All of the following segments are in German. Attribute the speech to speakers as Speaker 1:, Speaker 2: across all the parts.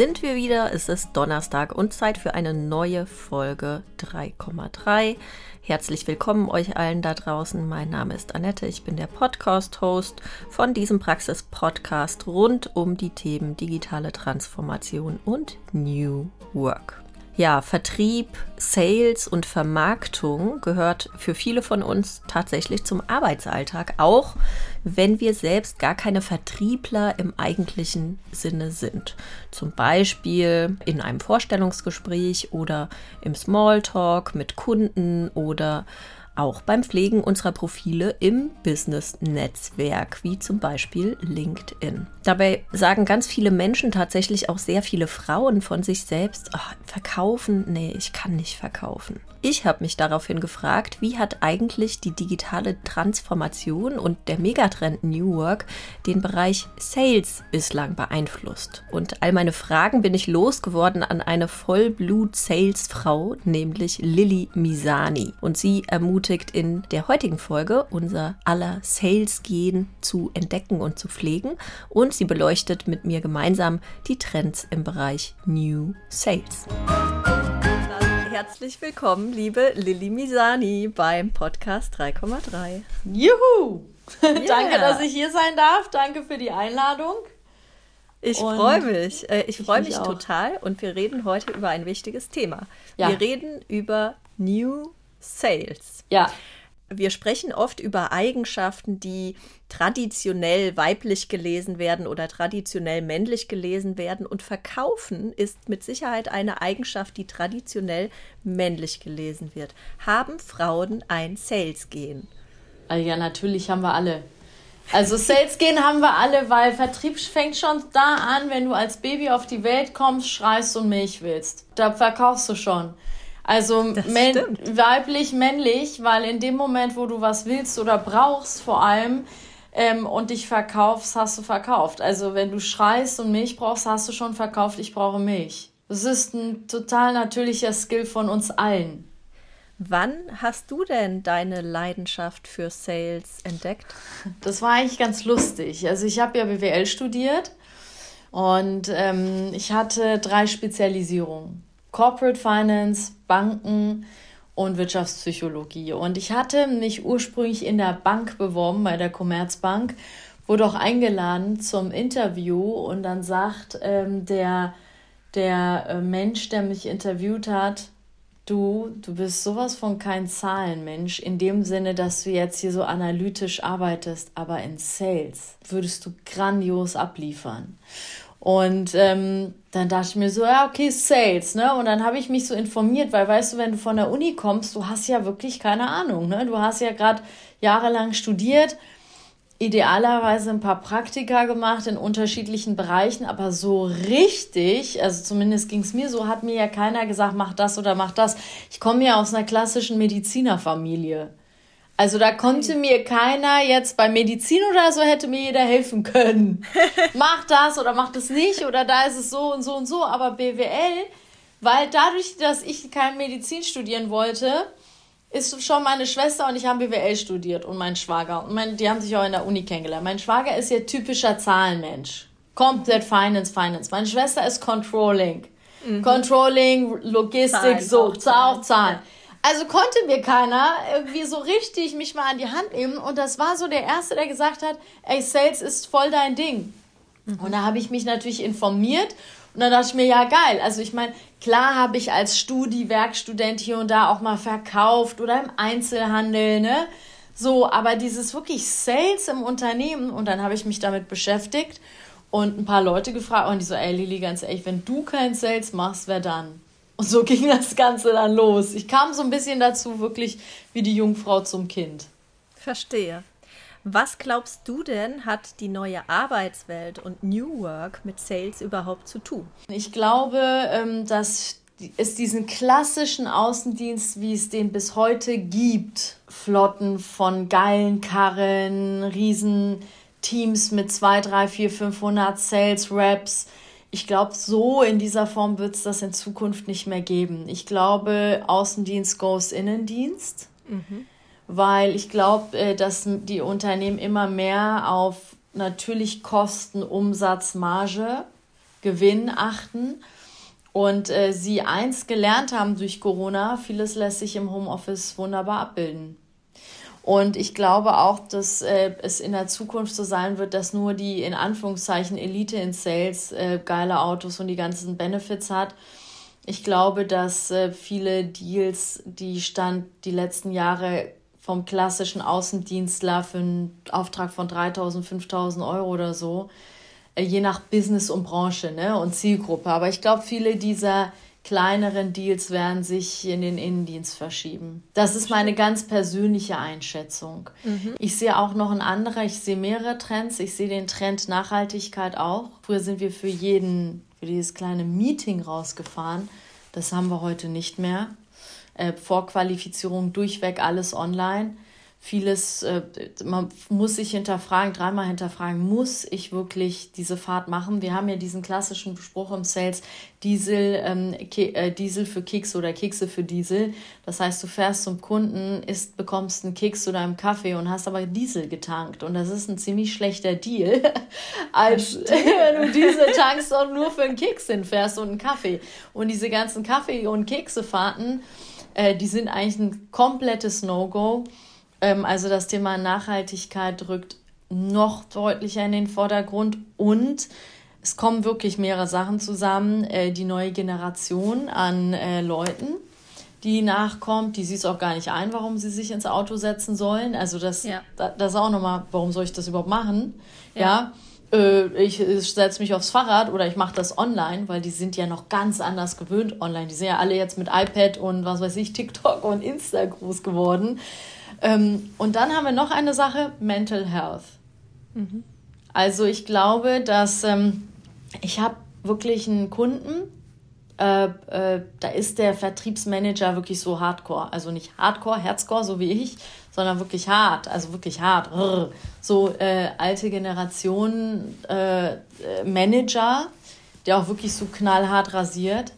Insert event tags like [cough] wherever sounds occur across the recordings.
Speaker 1: sind wir wieder. Es ist Donnerstag und Zeit für eine neue Folge 3,3. Herzlich willkommen euch allen da draußen. Mein Name ist Annette. Ich bin der Podcast-Host von diesem Praxis-Podcast rund um die Themen digitale Transformation und New Work. Ja, Vertrieb, Sales und Vermarktung gehört für viele von uns tatsächlich zum Arbeitsalltag, auch wenn wir selbst gar keine Vertriebler im eigentlichen Sinne sind. Zum Beispiel in einem Vorstellungsgespräch oder im Smalltalk mit Kunden oder auch beim Pflegen unserer Profile im Business-Netzwerk, wie zum Beispiel LinkedIn. Dabei sagen ganz viele Menschen, tatsächlich auch sehr viele Frauen von sich selbst, oh, verkaufen, nee, ich kann nicht verkaufen. Ich habe mich daraufhin gefragt, wie hat eigentlich die digitale Transformation und der Megatrend New Work den Bereich Sales bislang beeinflusst? Und all meine Fragen bin ich losgeworden an eine Vollblut-Sales-Frau, nämlich Lilly Misani. Und sie ermutigt in der heutigen Folge, unser aller Sales-Gehen zu entdecken und zu pflegen. Und sie beleuchtet mit mir gemeinsam die Trends im Bereich New Sales herzlich willkommen, liebe Lilly Misani beim Podcast 3,3.
Speaker 2: Juhu! Yeah. [laughs] Danke, dass ich hier sein darf. Danke für die Einladung.
Speaker 1: Ich freue mich. Äh, ich freue mich, mich total und wir reden heute über ein wichtiges Thema. Ja. Wir reden über New Sales. Ja. Wir sprechen oft über Eigenschaften, die traditionell weiblich gelesen werden oder traditionell männlich gelesen werden. Und verkaufen ist mit Sicherheit eine Eigenschaft, die traditionell männlich gelesen wird. Haben Frauen ein Sales-Gen?
Speaker 2: Ah ja, natürlich haben wir alle. Also Sales-Gen haben wir alle, weil Vertrieb fängt schon da an, wenn du als Baby auf die Welt kommst, schreist und Milch willst. Da verkaufst du schon. Also män weiblich, männlich, weil in dem Moment, wo du was willst oder brauchst, vor allem, ähm, und dich verkaufst, hast du verkauft. Also wenn du schreist und Milch brauchst, hast du schon verkauft, ich brauche Milch. Das ist ein total natürlicher Skill von uns allen.
Speaker 1: Wann hast du denn deine Leidenschaft für Sales entdeckt?
Speaker 2: Das war eigentlich ganz lustig. Also ich habe ja BWL studiert und ähm, ich hatte drei Spezialisierungen. Corporate Finance, Banken und Wirtschaftspsychologie. Und ich hatte mich ursprünglich in der Bank beworben, bei der Commerzbank, wurde auch eingeladen zum Interview und dann sagt ähm, der, der äh, Mensch, der mich interviewt hat, du, du bist sowas von kein Zahlenmensch, in dem Sinne, dass du jetzt hier so analytisch arbeitest, aber in Sales würdest du grandios abliefern. Und ähm, dann dachte ich mir so, ja, okay, Sales, ne? Und dann habe ich mich so informiert, weil weißt du, wenn du von der Uni kommst, du hast ja wirklich keine Ahnung, ne? Du hast ja gerade jahrelang studiert, idealerweise ein paar Praktika gemacht in unterschiedlichen Bereichen, aber so richtig, also zumindest ging es mir so, hat mir ja keiner gesagt, mach das oder mach das. Ich komme ja aus einer klassischen Medizinerfamilie. Also da konnte mir keiner jetzt bei Medizin oder so hätte mir jeder helfen können. [laughs] mach das oder mach das nicht oder da ist es so und so und so. Aber BWL, weil dadurch, dass ich kein Medizin studieren wollte, ist schon meine Schwester und ich haben BWL studiert und mein Schwager. Und mein, die haben sich auch in der Uni kennengelernt. Mein Schwager ist ja typischer Zahlenmensch. Komplett Finance, Finance. Meine Schwester ist Controlling. Mhm. Controlling, Logistik, Zahlen, so, auch Zahlen. Zahlen. Also konnte mir keiner irgendwie so richtig mich mal an die Hand nehmen. Und das war so der Erste, der gesagt hat, ey, Sales ist voll dein Ding. Mhm. Und da habe ich mich natürlich informiert. Und dann dachte ich mir, ja, geil. Also ich meine, klar habe ich als Studi-Werkstudent hier und da auch mal verkauft oder im Einzelhandel, ne? So, aber dieses wirklich Sales im Unternehmen und dann habe ich mich damit beschäftigt und ein paar Leute gefragt und die so, ey Lili, ganz ehrlich, wenn du kein Sales machst, wer dann? Und so [laughs] ging das Ganze dann los. Ich kam so ein bisschen dazu, wirklich wie die Jungfrau zum Kind.
Speaker 1: Verstehe. Was glaubst du denn, hat die neue Arbeitswelt und New Work mit Sales überhaupt zu tun?
Speaker 2: Ich glaube, ähm, dass es diesen klassischen Außendienst, wie es den bis heute gibt, Flotten von geilen Karren, Riesenteams mit 2, 3, 4, 500 Sales Reps, ich glaube, so in dieser Form wird es das in Zukunft nicht mehr geben. Ich glaube, Außendienst goes Innendienst, mhm. weil ich glaube, äh, dass die Unternehmen immer mehr auf natürlich Kosten, Umsatz, Marge Gewinn achten und äh, sie eins gelernt haben durch Corona, vieles lässt sich im Homeoffice wunderbar abbilden. Und ich glaube auch, dass äh, es in der Zukunft so sein wird, dass nur die in Anführungszeichen Elite in Sales äh, geile Autos und die ganzen Benefits hat. Ich glaube, dass äh, viele Deals, die stand die letzten Jahre vom klassischen Außendienstler für einen Auftrag von 3000, 5000 Euro oder so, äh, je nach Business und Branche ne, und Zielgruppe. Aber ich glaube, viele dieser kleineren Deals werden sich in den Innendienst verschieben. Das ist meine ganz persönliche Einschätzung. Mhm. Ich sehe auch noch ein anderer, ich sehe mehrere Trends. Ich sehe den Trend Nachhaltigkeit auch. Früher sind wir für jeden, für dieses kleine Meeting rausgefahren. Das haben wir heute nicht mehr. Äh, Vorqualifizierung durchweg alles online vieles, äh, man muss sich hinterfragen, dreimal hinterfragen, muss ich wirklich diese Fahrt machen? Wir haben ja diesen klassischen Spruch im Sales, Diesel, ähm, äh, Diesel für Keks oder Kekse für Diesel. Das heißt, du fährst zum Kunden, isst, bekommst einen Keks zu deinem Kaffee und hast aber Diesel getankt. Und das ist ein ziemlich schlechter Deal, [laughs] als [laughs] wenn du Diesel tankst und nur für einen Keks hinfährst und einen Kaffee. Und diese ganzen Kaffee- und Keksefahrten, äh, die sind eigentlich ein komplettes No-Go. Ähm, also das Thema Nachhaltigkeit rückt noch deutlicher in den Vordergrund und es kommen wirklich mehrere Sachen zusammen. Äh, die neue Generation an äh, Leuten, die nachkommt, die sieht es auch gar nicht ein, warum sie sich ins Auto setzen sollen. Also das, ja. das ist auch nochmal, warum soll ich das überhaupt machen? Ja. ja äh, ich, ich setze mich aufs Fahrrad oder ich mache das online, weil die sind ja noch ganz anders gewöhnt online. Die sind ja alle jetzt mit iPad und was weiß ich, TikTok und Insta groß geworden. Ähm, und dann haben wir noch eine Sache, Mental Health. Mhm. Also ich glaube, dass ähm, ich habe wirklich einen Kunden, äh, äh, da ist der Vertriebsmanager wirklich so hardcore. Also nicht hardcore, Herzcore, so wie ich, sondern wirklich hart, also wirklich hart. So äh, alte Generation äh, Manager, der auch wirklich so knallhart rasiert.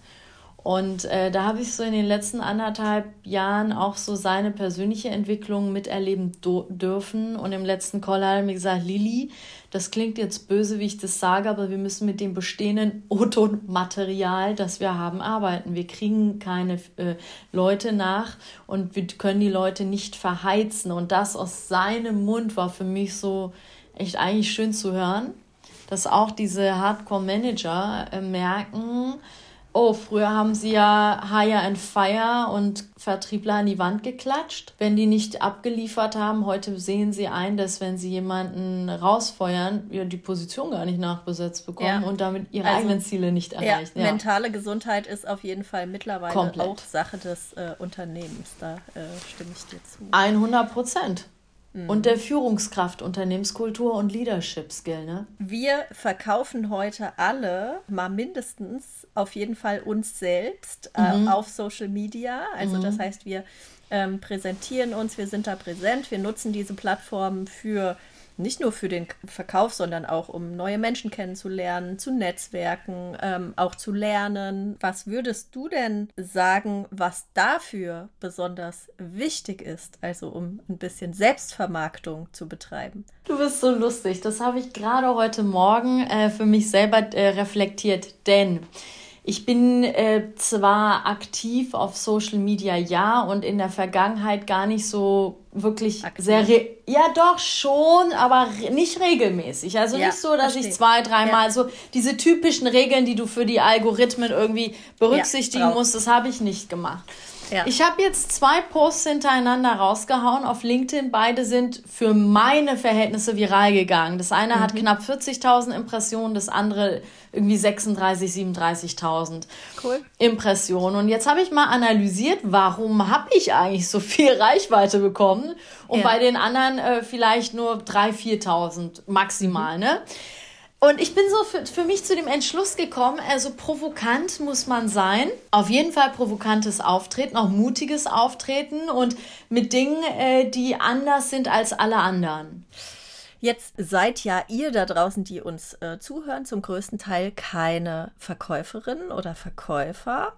Speaker 2: Und äh, da habe ich so in den letzten anderthalb Jahren auch so seine persönliche Entwicklung miterleben dürfen. Und im letzten Call hat er mir gesagt, Lili, das klingt jetzt böse, wie ich das sage, aber wir müssen mit dem bestehenden O-Ton-Material, das wir haben, arbeiten. Wir kriegen keine äh, Leute nach und wir können die Leute nicht verheizen. Und das aus seinem Mund war für mich so echt eigentlich schön zu hören, dass auch diese Hardcore-Manager äh, merken, Oh, früher haben sie ja Hire and Fire und Vertriebler an die Wand geklatscht, wenn die nicht abgeliefert haben. Heute sehen sie ein, dass wenn sie jemanden rausfeuern, die Position gar nicht nachbesetzt bekommen ja. und damit ihre also, eigenen Ziele nicht erreichen.
Speaker 1: Ja, ja, mentale Gesundheit ist auf jeden Fall mittlerweile Komplett. auch Sache des äh, Unternehmens. Da äh, stimme ich dir zu.
Speaker 2: 100 Prozent. Und der Führungskraft, Unternehmenskultur und Leadership Skill. Ne?
Speaker 1: Wir verkaufen heute alle mal mindestens auf jeden Fall uns selbst äh, mhm. auf Social Media. Also mhm. das heißt, wir ähm, präsentieren uns, wir sind da präsent, wir nutzen diese Plattformen für nicht nur für den Verkauf, sondern auch um neue Menschen kennenzulernen, zu Netzwerken, ähm, auch zu lernen. Was würdest du denn sagen, was dafür besonders wichtig ist, also um ein bisschen Selbstvermarktung zu betreiben?
Speaker 2: Du bist so lustig. Das habe ich gerade heute Morgen äh, für mich selber äh, reflektiert, denn ich bin äh, zwar aktiv auf Social Media, ja, und in der Vergangenheit gar nicht so wirklich aktiv. sehr, ja doch schon, aber nicht regelmäßig. Also ja, nicht so, dass verstehe. ich zwei, dreimal ja. so diese typischen Regeln, die du für die Algorithmen irgendwie berücksichtigen ja, musst, das habe ich nicht gemacht. Ja. Ich habe jetzt zwei Posts hintereinander rausgehauen auf LinkedIn. Beide sind für meine Verhältnisse viral gegangen. Das eine mhm. hat knapp 40.000 Impressionen, das andere irgendwie 36, 37.000 cool. Impressionen. Und jetzt habe ich mal analysiert, warum habe ich eigentlich so viel Reichweite bekommen und ja. bei den anderen äh, vielleicht nur 3.000, 4.000 maximal. Mhm. Ne? Und ich bin so für, für mich zu dem Entschluss gekommen, also provokant muss man sein. Auf jeden Fall provokantes Auftreten, auch mutiges Auftreten und mit Dingen, äh, die anders sind als alle anderen.
Speaker 1: Jetzt seid ja ihr da draußen, die uns äh, zuhören, zum größten Teil keine Verkäuferin oder Verkäufer.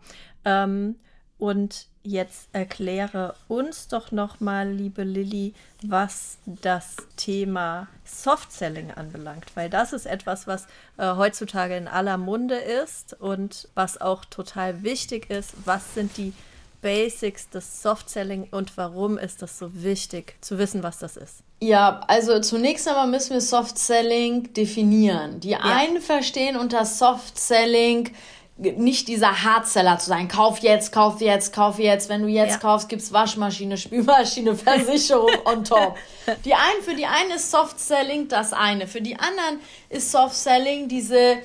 Speaker 1: Ähm, Und jetzt erkläre uns doch noch mal, liebe Lilly, was das Thema Soft Selling anbelangt, weil das ist etwas, was äh, heutzutage in aller Munde ist und was auch total wichtig ist. Was sind die Basics des Soft Selling und warum ist das so wichtig zu wissen, was das ist?
Speaker 2: Ja, also zunächst einmal müssen wir Soft Selling definieren. Die ja. einen verstehen unter Soft Selling nicht dieser Hardseller zu sein. Kauf jetzt, kauf jetzt, kauf jetzt. Wenn du jetzt ja. kaufst, gibt's Waschmaschine, Spülmaschine, [laughs] Versicherung on top. Die einen, für die einen ist Soft Selling das eine. Für die anderen ist Soft Selling diese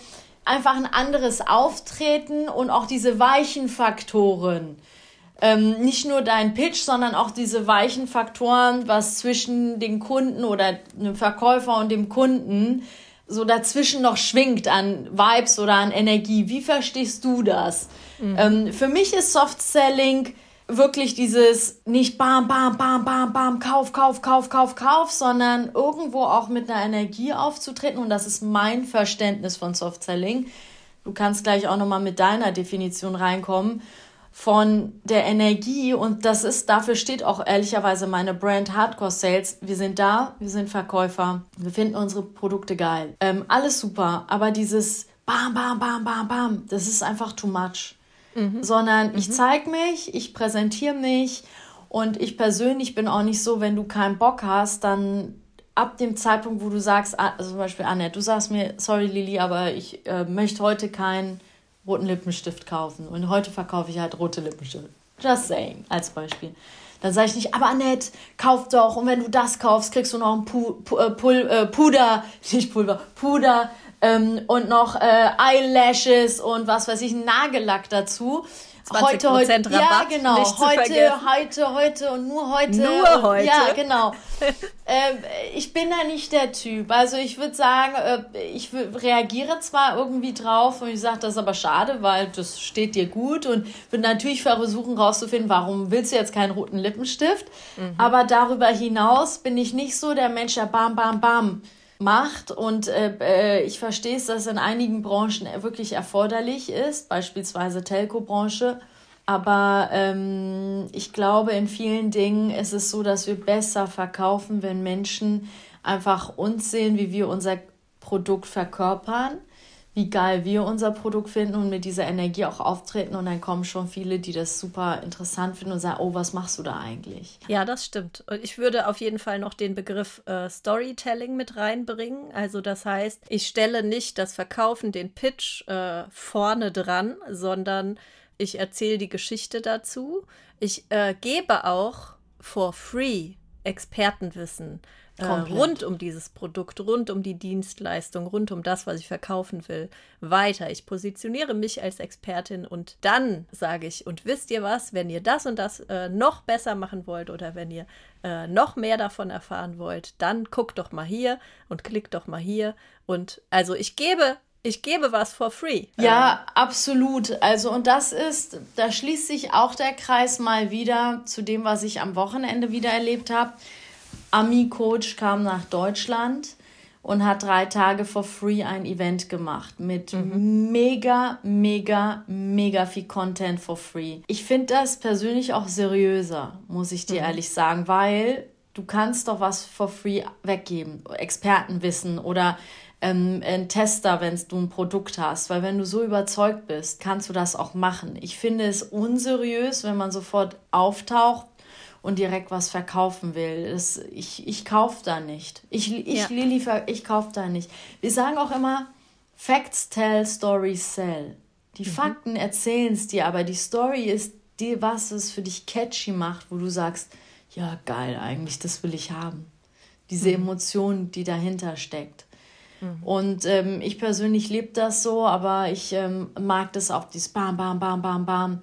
Speaker 2: einfach ein anderes Auftreten und auch diese weichen Faktoren. Ähm, nicht nur dein Pitch, sondern auch diese weichen Faktoren, was zwischen den Kunden oder dem Verkäufer und dem Kunden so dazwischen noch schwingt an Vibes oder an Energie. Wie verstehst du das? Mhm. Ähm, für mich ist Soft Selling wirklich dieses nicht bam, bam, bam, bam, bam, kauf, kauf, kauf, kauf, kauf, sondern irgendwo auch mit einer Energie aufzutreten. Und das ist mein Verständnis von Soft Selling. Du kannst gleich auch nochmal mit deiner Definition reinkommen von der Energie und das ist, dafür steht auch ehrlicherweise meine Brand Hardcore Sales. Wir sind da, wir sind Verkäufer, wir finden unsere Produkte geil. Ähm, alles super, aber dieses Bam, Bam, Bam, Bam, Bam, das ist einfach too much. Mhm. Sondern mhm. ich zeige mich, ich präsentiere mich und ich persönlich bin auch nicht so, wenn du keinen Bock hast, dann ab dem Zeitpunkt, wo du sagst, also zum Beispiel Annette, du sagst mir, sorry Lili, aber ich äh, möchte heute kein roten Lippenstift kaufen. Und heute verkaufe ich halt rote Lippenstifte. Just saying, als Beispiel. Dann sage ich nicht, aber Annette, kauf doch. Und wenn du das kaufst, kriegst du noch ein Pu Pu äh, Pul äh, Puder, [laughs] nicht Pulver, Puder ähm, und noch äh, Eyelashes und was weiß ich, Nagellack dazu heute, heute, Rabatt. Ja, genau. Heute, heute, heute und nur heute. Nur heute. Ja, genau. [laughs] äh, ich bin da nicht der Typ. Also ich würde sagen, äh, ich reagiere zwar irgendwie drauf und ich sage, das ist aber schade, weil das steht dir gut und würde natürlich versuchen rauszufinden, warum willst du jetzt keinen roten Lippenstift. Mhm. Aber darüber hinaus bin ich nicht so der Mensch, der bam, bam, bam macht. Und äh, äh, ich verstehe es, dass in einigen Branchen wirklich erforderlich ist, beispielsweise Telco-Branche. Aber ähm, ich glaube, in vielen Dingen ist es so, dass wir besser verkaufen, wenn Menschen einfach uns sehen, wie wir unser Produkt verkörpern wie geil wir unser Produkt finden und mit dieser Energie auch auftreten. Und dann kommen schon viele, die das super interessant finden und sagen, oh, was machst du da eigentlich?
Speaker 1: Ja, das stimmt. Und ich würde auf jeden Fall noch den Begriff äh, Storytelling mit reinbringen. Also das heißt, ich stelle nicht das Verkaufen, den Pitch äh, vorne dran, sondern ich erzähle die Geschichte dazu. Ich äh, gebe auch for free Expertenwissen äh, rund um dieses Produkt, rund um die Dienstleistung, rund um das, was ich verkaufen will, weiter. Ich positioniere mich als Expertin und dann sage ich, und wisst ihr was, wenn ihr das und das äh, noch besser machen wollt oder wenn ihr äh, noch mehr davon erfahren wollt, dann guckt doch mal hier und klickt doch mal hier. Und also ich gebe ich gebe was for free.
Speaker 2: Ja, ähm. absolut. Also, und das ist, da schließt sich auch der Kreis mal wieder zu dem, was ich am Wochenende wieder erlebt habe. Ami-Coach kam nach Deutschland und hat drei Tage for free ein Event gemacht mit mhm. mega, mega, mega viel Content for free. Ich finde das persönlich auch seriöser, muss ich dir mhm. ehrlich sagen, weil du kannst doch was for free weggeben. Expertenwissen oder ähm, ein Tester, wenn du ein Produkt hast. Weil wenn du so überzeugt bist, kannst du das auch machen. Ich finde es unseriös, wenn man sofort auftaucht und direkt was verkaufen will. Das, ich ich kaufe da nicht. Ich, ich, ja. Lili, ich kaufe da nicht. Wir sagen auch immer, Facts tell, Stories sell. Die mhm. Fakten erzählen es dir, aber die Story ist dir, was es für dich catchy macht, wo du sagst, ja, geil, eigentlich, das will ich haben. Diese mhm. Emotion, die dahinter steckt. Mhm. Und ähm, ich persönlich lebe das so, aber ich ähm, mag das auch, dieses Bam, Bam, Bam, Bam, Bam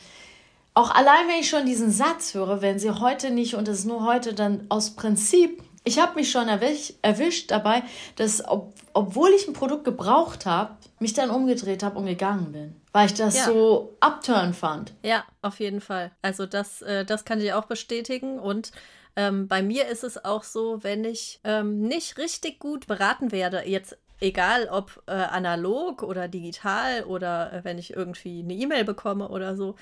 Speaker 2: auch allein, wenn ich schon diesen Satz höre, wenn sie heute nicht und es ist nur heute, dann aus Prinzip, ich habe mich schon erwisch, erwischt dabei, dass, ob, obwohl ich ein Produkt gebraucht habe, mich dann umgedreht habe und gegangen bin. Weil ich das ja. so upturn fand.
Speaker 1: Ja, auf jeden Fall. Also das, äh, das kann ich auch bestätigen und ähm, bei mir ist es auch so, wenn ich ähm, nicht richtig gut beraten werde, jetzt egal ob äh, analog oder digital oder äh, wenn ich irgendwie eine E-Mail bekomme oder so,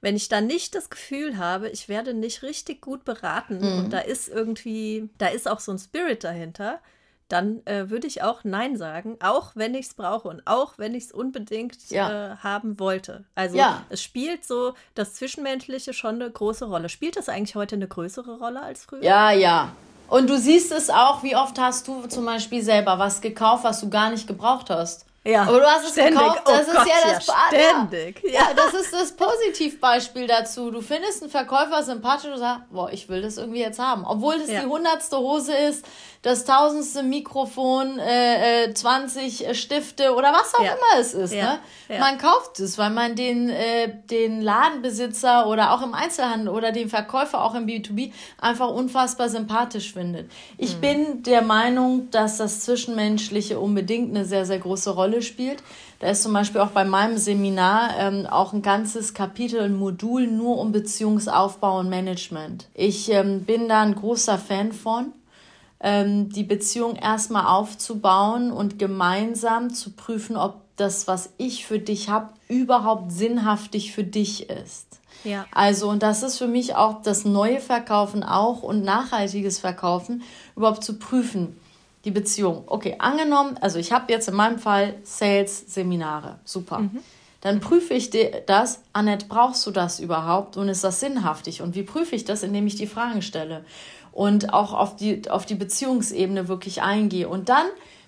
Speaker 1: wenn ich dann nicht das Gefühl habe, ich werde nicht richtig gut beraten mhm. und da ist irgendwie, da ist auch so ein Spirit dahinter, dann äh, würde ich auch Nein sagen, auch wenn ich es brauche und auch wenn ich es unbedingt ja. äh, haben wollte. Also ja. es spielt so das Zwischenmenschliche schon eine große Rolle. Spielt das eigentlich heute eine größere Rolle als früher?
Speaker 2: Ja, ja. Und du siehst es auch, wie oft hast du zum Beispiel selber was gekauft, was du gar nicht gebraucht hast. Ja, aber du hast es ständig. gekauft. Das oh ist Gott, ja das ja, ständig. Ja. ja, das ist das Positivbeispiel dazu. Du findest einen Verkäufer sympathisch und sagst, boah, ich will das irgendwie jetzt haben. Obwohl das ja. die hundertste Hose ist, das tausendste Mikrofon, äh, äh, 20 Stifte oder was auch ja. immer es ist. Ja. Ne? Man kauft es, weil man den, äh, den Ladenbesitzer oder auch im Einzelhandel oder den Verkäufer auch im B2B einfach unfassbar sympathisch findet. Ich mhm. bin der Meinung, dass das Zwischenmenschliche unbedingt eine sehr, sehr große Rolle spielt. Da ist zum Beispiel auch bei meinem Seminar ähm, auch ein ganzes Kapitel, ein Modul nur um Beziehungsaufbau und Management. Ich ähm, bin da ein großer Fan von ähm, die Beziehung erstmal aufzubauen und gemeinsam zu prüfen, ob das, was ich für dich habe, überhaupt sinnhaftig für dich ist. Ja. Also, und das ist für mich auch das neue Verkaufen auch und nachhaltiges Verkaufen, überhaupt zu prüfen, die Beziehung. Okay, angenommen, also ich habe jetzt in meinem Fall Sales-Seminare, super. Mhm. Dann prüfe ich das, Annette, brauchst du das überhaupt und ist das sinnhaftig? Und wie prüfe ich das? Indem ich die Fragen stelle und auch auf die, auf die Beziehungsebene wirklich eingehe. Und dann,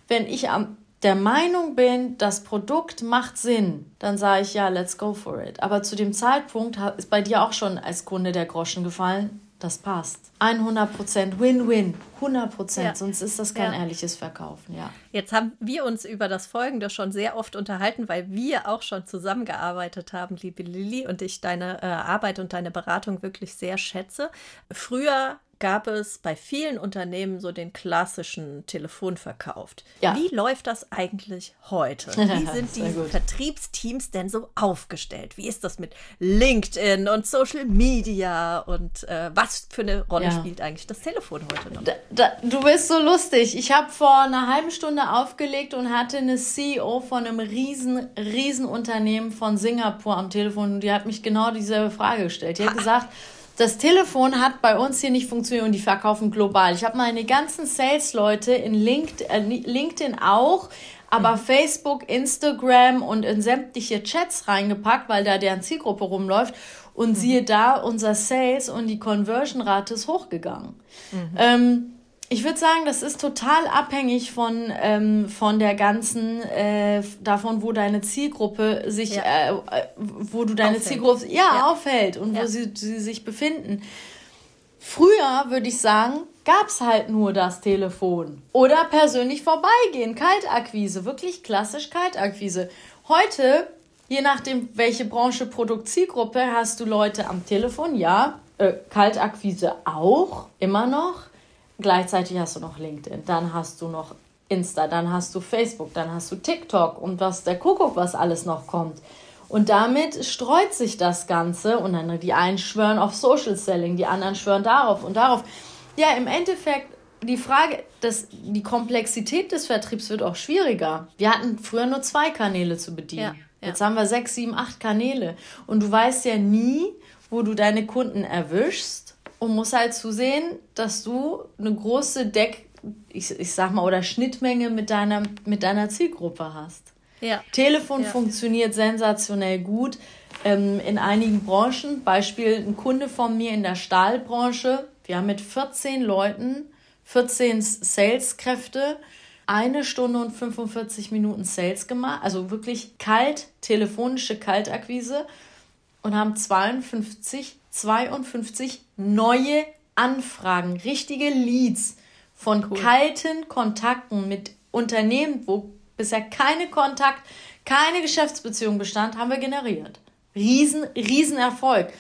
Speaker 2: wenn ich am, der Meinung bin, das Produkt macht Sinn, dann sage ich ja, let's go for it. Aber zu dem Zeitpunkt ist bei dir auch schon als Kunde der Groschen gefallen. Das passt. 100% Win-Win. 100%. Ja. Sonst ist das kein ja. ehrliches Verkaufen, ja.
Speaker 1: Jetzt haben wir uns über das Folgende schon sehr oft unterhalten, weil wir auch schon zusammengearbeitet haben, liebe Lilly, und ich deine äh, Arbeit und deine Beratung wirklich sehr schätze. Früher gab es bei vielen Unternehmen so den klassischen Telefonverkauf. Ja. Wie läuft das eigentlich heute? [laughs] Wie sind die Vertriebsteams denn so aufgestellt? Wie ist das mit LinkedIn und Social Media und äh, was für eine Rolle ja. spielt eigentlich das Telefon heute noch?
Speaker 2: Da, da, du bist so lustig. Ich habe vor einer halben Stunde aufgelegt und hatte eine CEO von einem riesen, riesen Unternehmen von Singapur am Telefon und die hat mich genau dieselbe Frage gestellt. Die hat ha. gesagt, das Telefon hat bei uns hier nicht funktioniert und die verkaufen global. Ich habe meine ganzen Sales-Leute in LinkedIn, äh, LinkedIn auch, aber mhm. Facebook, Instagram und in sämtliche Chats reingepackt, weil da deren Zielgruppe rumläuft. Und mhm. siehe da, unser Sales und die Conversion-Rate ist hochgegangen. Mhm. Ähm, ich würde sagen, das ist total abhängig von, ähm, von der ganzen, äh, davon, wo deine Zielgruppe sich, ja. äh, wo du deine aufhält. Zielgruppe ja, ja, aufhält und ja. wo sie, sie sich befinden. Früher würde ich sagen, gab es halt nur das Telefon. Oder persönlich vorbeigehen, Kaltakquise, wirklich klassisch Kaltakquise. Heute, je nachdem, welche Branche, Produkt, Zielgruppe, hast du Leute am Telefon, ja. Äh, Kaltakquise auch, immer noch Gleichzeitig hast du noch LinkedIn, dann hast du noch Insta, dann hast du Facebook, dann hast du TikTok und was der Kuckuck, was alles noch kommt. Und damit streut sich das Ganze und dann die einen schwören auf Social Selling, die anderen schwören darauf und darauf. Ja, im Endeffekt die Frage, dass die Komplexität des Vertriebs wird auch schwieriger. Wir hatten früher nur zwei Kanäle zu bedienen. Ja, ja. Jetzt haben wir sechs, sieben, acht Kanäle. Und du weißt ja nie, wo du deine Kunden erwischst und musst halt zusehen, dass du eine große Deck, ich, ich sag mal, oder Schnittmenge mit deiner, mit deiner Zielgruppe hast. Ja. Telefon ja. funktioniert sensationell gut ähm, in einigen Branchen. Beispiel ein Kunde von mir in der Stahlbranche. Wir haben mit 14 Leuten, 14 Saleskräfte, eine Stunde und 45 Minuten Sales gemacht. Also wirklich kalt, telefonische Kaltakquise und haben 52 52 neue Anfragen, richtige Leads von cool. kalten Kontakten mit Unternehmen, wo bisher keine Kontakt, keine Geschäftsbeziehung bestand, haben wir generiert. Riesen, riesen Erfolg.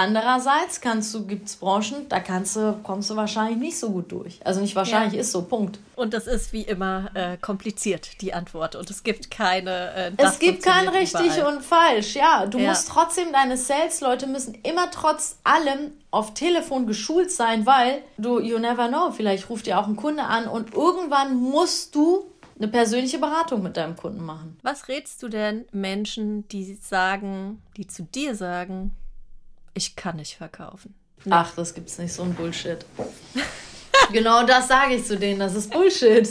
Speaker 2: Andererseits kannst du, gibt es Branchen, da kannst du, kommst du wahrscheinlich nicht so gut durch. Also nicht wahrscheinlich, ja. ist so, Punkt.
Speaker 1: Und das ist wie immer äh, kompliziert, die Antwort. Und es gibt keine.
Speaker 2: Äh, es gibt kein richtig überall. und falsch, ja. Du ja. musst trotzdem, deine Sales-Leute müssen immer trotz allem auf Telefon geschult sein, weil du, you never know, vielleicht ruft dir auch ein Kunde an und irgendwann musst du eine persönliche Beratung mit deinem Kunden machen.
Speaker 1: Was rätst du denn Menschen, die sagen, die zu dir sagen, ich kann nicht verkaufen?
Speaker 2: Nee. Ach, das gibt's nicht, so ein Bullshit. [laughs] genau das sage ich zu denen, das ist Bullshit.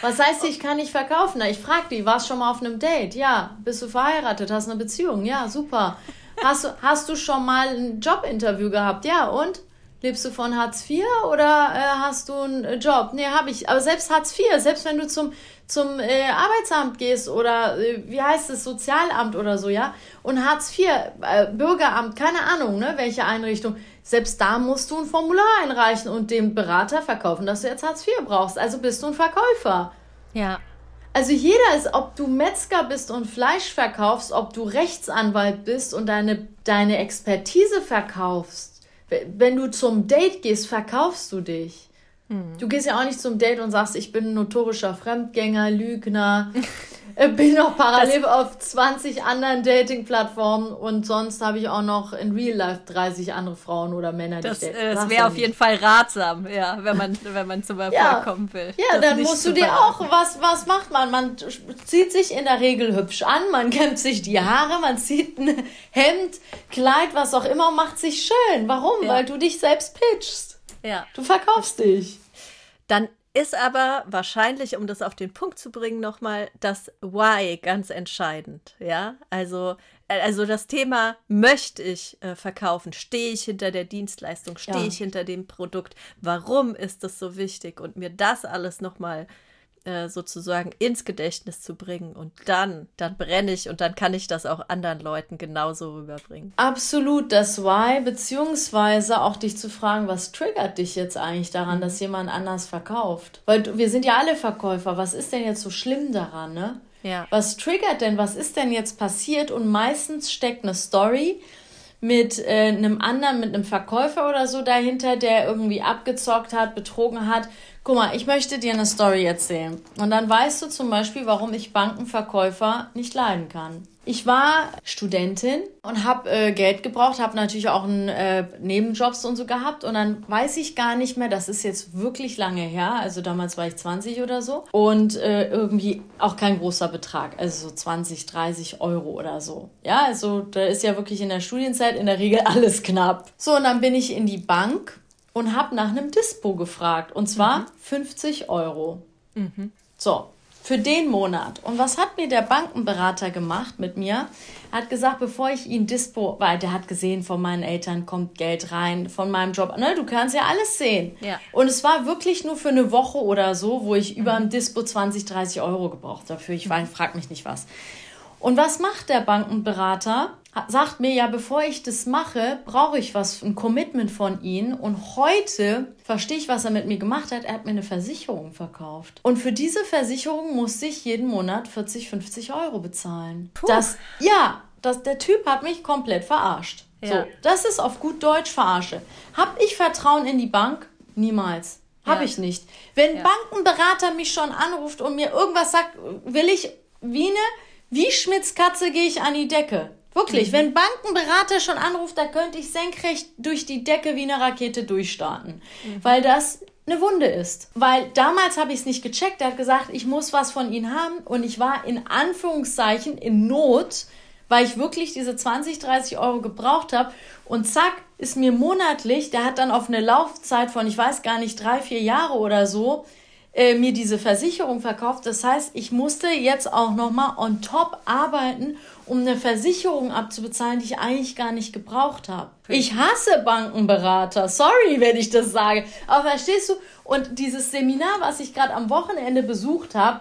Speaker 2: Was heißt, ich kann nicht verkaufen? Na, ich frage die, warst schon mal auf einem Date? Ja. Bist du verheiratet? Hast eine Beziehung? Ja, super. Hast du, hast du schon mal ein Jobinterview gehabt? Ja, und? Lebst du von Hartz IV oder äh, hast du einen Job? Nee, habe ich. Aber selbst Hartz IV, selbst wenn du zum, zum äh, Arbeitsamt gehst oder äh, wie heißt es, Sozialamt oder so, ja? Und Hartz IV, äh, Bürgeramt, keine Ahnung, ne, welche Einrichtung. Selbst da musst du ein Formular einreichen und dem Berater verkaufen, dass du jetzt Hartz IV brauchst. Also bist du ein Verkäufer. Ja. Also jeder ist, ob du Metzger bist und Fleisch verkaufst, ob du Rechtsanwalt bist und deine, deine Expertise verkaufst wenn du zum Date gehst, verkaufst du dich. Du gehst ja auch nicht zum Date und sagst, ich bin ein notorischer Fremdgänger, Lügner, [laughs] äh, bin noch parallel das auf 20 anderen Dating-Plattformen und sonst habe ich auch noch in Real Life 30 andere Frauen oder Männer,
Speaker 1: die das, date. Äh, das wäre auf jeden Fall ratsam, ja, wenn man, [laughs] wenn man zum Erfolg ja. kommen will.
Speaker 2: Ja, dann musst du dir auch, was, was macht man? Man zieht sich in der Regel hübsch an, man kämmt sich die Haare, man zieht ein Hemd, Kleid, was auch immer und macht sich schön. Warum? Ja. Weil du dich selbst pitchst. Ja. Du verkaufst dich.
Speaker 1: Dann ist aber wahrscheinlich, um das auf den Punkt zu bringen, nochmal das Why ganz entscheidend. Ja, also, äh, also das Thema, möchte ich äh, verkaufen? Stehe ich hinter der Dienstleistung? Stehe ja. ich hinter dem Produkt? Warum ist das so wichtig? Und mir das alles nochmal äh, sozusagen ins Gedächtnis zu bringen und dann, dann brenne ich und dann kann ich das auch anderen Leuten genauso rüberbringen.
Speaker 2: Absolut, das Why, beziehungsweise auch dich zu fragen, was triggert dich jetzt eigentlich daran, dass jemand anders verkauft? Weil wir sind ja alle Verkäufer, was ist denn jetzt so schlimm daran, ne? Ja. Was triggert denn, was ist denn jetzt passiert? Und meistens steckt eine Story, mit äh, einem anderen, mit einem Verkäufer oder so dahinter, der irgendwie abgezockt hat, betrogen hat. Guck mal, ich möchte dir eine Story erzählen. Und dann weißt du zum Beispiel, warum ich Bankenverkäufer nicht leiden kann. Ich war Studentin und habe äh, Geld gebraucht, habe natürlich auch einen, äh, Nebenjobs und so gehabt. Und dann weiß ich gar nicht mehr, das ist jetzt wirklich lange her, also damals war ich 20 oder so. Und äh, irgendwie auch kein großer Betrag, also so 20, 30 Euro oder so. Ja, also da ist ja wirklich in der Studienzeit in der Regel [laughs] alles knapp. So, und dann bin ich in die Bank und habe nach einem Dispo gefragt. Und zwar mhm. 50 Euro. Mhm. So, für den Monat. Und was hat mir der Bankenberater gemacht mit mir? Er hat gesagt, bevor ich ihn Dispo, weil der hat gesehen, von meinen Eltern kommt Geld rein, von meinem Job. Ne, du kannst ja alles sehen. Ja. Und es war wirklich nur für eine Woche oder so, wo ich über dem Dispo 20, 30 Euro gebraucht dafür. Ich war, frag mich nicht was. Und was macht der Bankenberater? Sagt mir ja, bevor ich das mache, brauche ich was, ein Commitment von Ihnen. Und heute verstehe ich, was er mit mir gemacht hat. Er hat mir eine Versicherung verkauft. Und für diese Versicherung musste ich jeden Monat 40, 50 Euro bezahlen. Puh. Das, ja, das, der Typ hat mich komplett verarscht. Ja. So, das ist auf gut Deutsch verarsche. Hab ich Vertrauen in die Bank? Niemals. Hab ja. ich nicht. Wenn ja. Bankenberater mich schon anruft und mir irgendwas sagt, will ich wie eine, wie Schmitzkatze gehe ich an die Decke. Wirklich, mhm. wenn Bankenberater schon anruft, da könnte ich senkrecht durch die Decke wie eine Rakete durchstarten. Mhm. Weil das eine Wunde ist. Weil damals habe ich es nicht gecheckt. Er hat gesagt, ich muss was von Ihnen haben. Und ich war in Anführungszeichen in Not, weil ich wirklich diese 20, 30 Euro gebraucht habe. Und zack, ist mir monatlich, der hat dann auf eine Laufzeit von, ich weiß gar nicht, drei, vier Jahre oder so, äh, mir diese Versicherung verkauft. Das heißt, ich musste jetzt auch nochmal on top arbeiten, um eine Versicherung abzubezahlen, die ich eigentlich gar nicht gebraucht habe. Ich hasse Bankenberater. Sorry, wenn ich das sage. Aber verstehst du? Und dieses Seminar, was ich gerade am Wochenende besucht habe,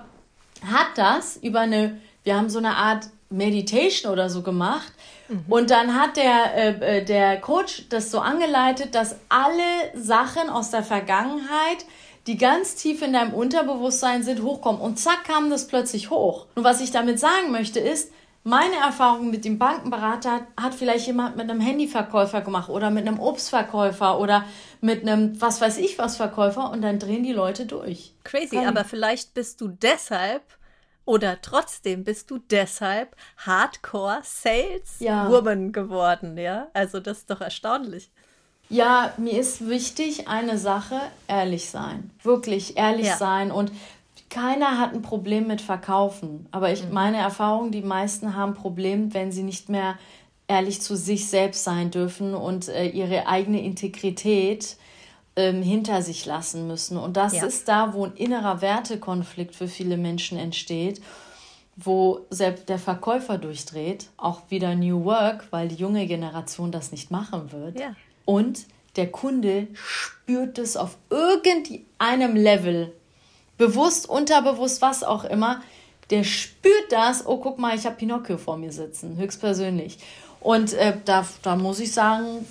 Speaker 2: hat das über eine, wir haben so eine Art Meditation oder so gemacht. Mhm. Und dann hat der, äh, äh der Coach das so angeleitet, dass alle Sachen aus der Vergangenheit die ganz tief in deinem Unterbewusstsein sind, hochkommen. Und zack kam das plötzlich hoch. Und was ich damit sagen möchte ist, meine Erfahrung mit dem Bankenberater hat vielleicht jemand mit einem Handyverkäufer gemacht oder mit einem Obstverkäufer oder mit einem was weiß ich was Verkäufer und dann drehen die Leute durch.
Speaker 1: Crazy, Kann aber vielleicht bist du deshalb oder trotzdem bist du deshalb Hardcore Sales ja. Woman geworden, ja? Also das ist doch erstaunlich.
Speaker 2: Ja, mir ist wichtig eine Sache, ehrlich sein. Wirklich ehrlich ja. sein und keiner hat ein Problem mit Verkaufen. Aber ich, mhm. meine Erfahrung, die meisten haben ein Problem, wenn sie nicht mehr ehrlich zu sich selbst sein dürfen und äh, ihre eigene Integrität ähm, hinter sich lassen müssen. Und das ja. ist da, wo ein innerer Wertekonflikt für viele Menschen entsteht, wo selbst der Verkäufer durchdreht, auch wieder New Work, weil die junge Generation das nicht machen wird. Ja. Und der Kunde spürt es auf irgendeinem Level, bewusst, unterbewusst, was auch immer, der spürt das, oh, guck mal, ich habe Pinocchio vor mir sitzen, höchstpersönlich. Und äh, da, da muss ich sagen,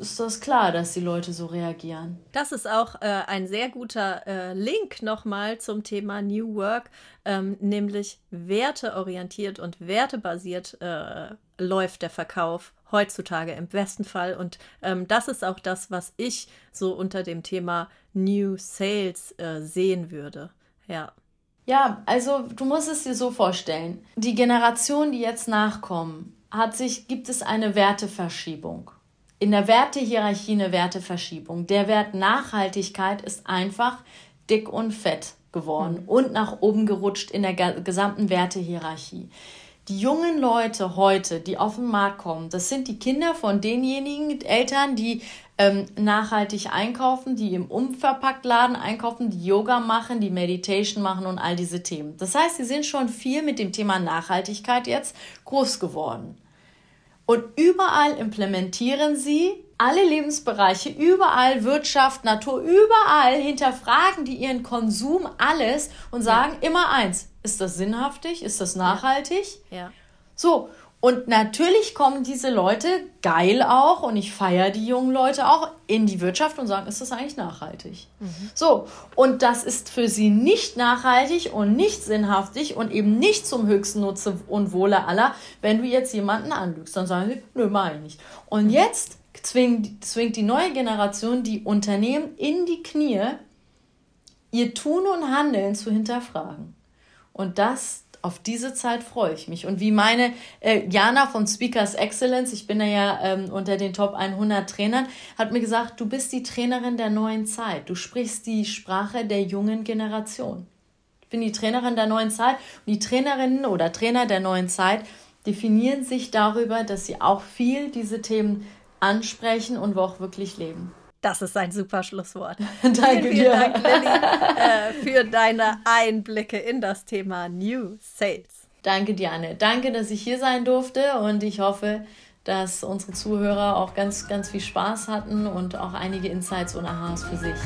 Speaker 2: ist das klar, dass die Leute so reagieren.
Speaker 1: Das ist auch äh, ein sehr guter äh, Link nochmal zum Thema New Work, ähm, nämlich werteorientiert und wertebasiert äh, läuft der Verkauf heutzutage im besten Fall. Und ähm, das ist auch das, was ich so unter dem Thema New Sales äh, sehen würde. Ja.
Speaker 2: Ja, also du musst es dir so vorstellen. Die Generation, die jetzt nachkommen, hat sich, gibt es eine Werteverschiebung. In der Wertehierarchie eine Werteverschiebung. Der Wert Nachhaltigkeit ist einfach dick und fett geworden mhm. und nach oben gerutscht in der gesamten Wertehierarchie. Die jungen Leute heute, die auf den Markt kommen, das sind die Kinder von denjenigen Eltern, die ähm, nachhaltig einkaufen, die im Umverpacktladen einkaufen, die Yoga machen, die Meditation machen und all diese Themen. Das heißt, sie sind schon viel mit dem Thema Nachhaltigkeit jetzt groß geworden. Und überall implementieren sie alle Lebensbereiche, überall Wirtschaft, Natur, überall hinterfragen die ihren Konsum alles und sagen ja. immer eins, ist das sinnhaftig, ist das nachhaltig? Ja. ja. So, und natürlich kommen diese Leute, geil auch, und ich feiere die jungen Leute auch, in die Wirtschaft und sagen, ist das eigentlich nachhaltig? Mhm. So, und das ist für sie nicht nachhaltig und nicht sinnhaftig und eben nicht zum höchsten Nutze und Wohle aller, wenn du jetzt jemanden anlügst. Dann sagen sie, nö, mach ich nicht. Und mhm. jetzt zwingt, zwingt die neue Generation die Unternehmen in die Knie, ihr Tun und Handeln zu hinterfragen. Und das auf diese Zeit freue ich mich. Und wie meine äh, Jana von Speakers Excellence, ich bin ja ähm, unter den Top 100 Trainern, hat mir gesagt, du bist die Trainerin der neuen Zeit. Du sprichst die Sprache der jungen Generation. Ich bin die Trainerin der neuen Zeit. Und die Trainerinnen oder Trainer der neuen Zeit definieren sich darüber, dass sie auch viel diese Themen ansprechen und auch wirklich leben.
Speaker 1: Das ist ein super Schlusswort. [laughs] Danke vielen, vielen dir. Dank, Lilly, äh, für deine Einblicke in das Thema New Sales.
Speaker 2: Danke, Diane. Danke, dass ich hier sein durfte und ich hoffe, dass unsere Zuhörer auch ganz, ganz viel Spaß hatten und auch einige Insights und Aha's für sich.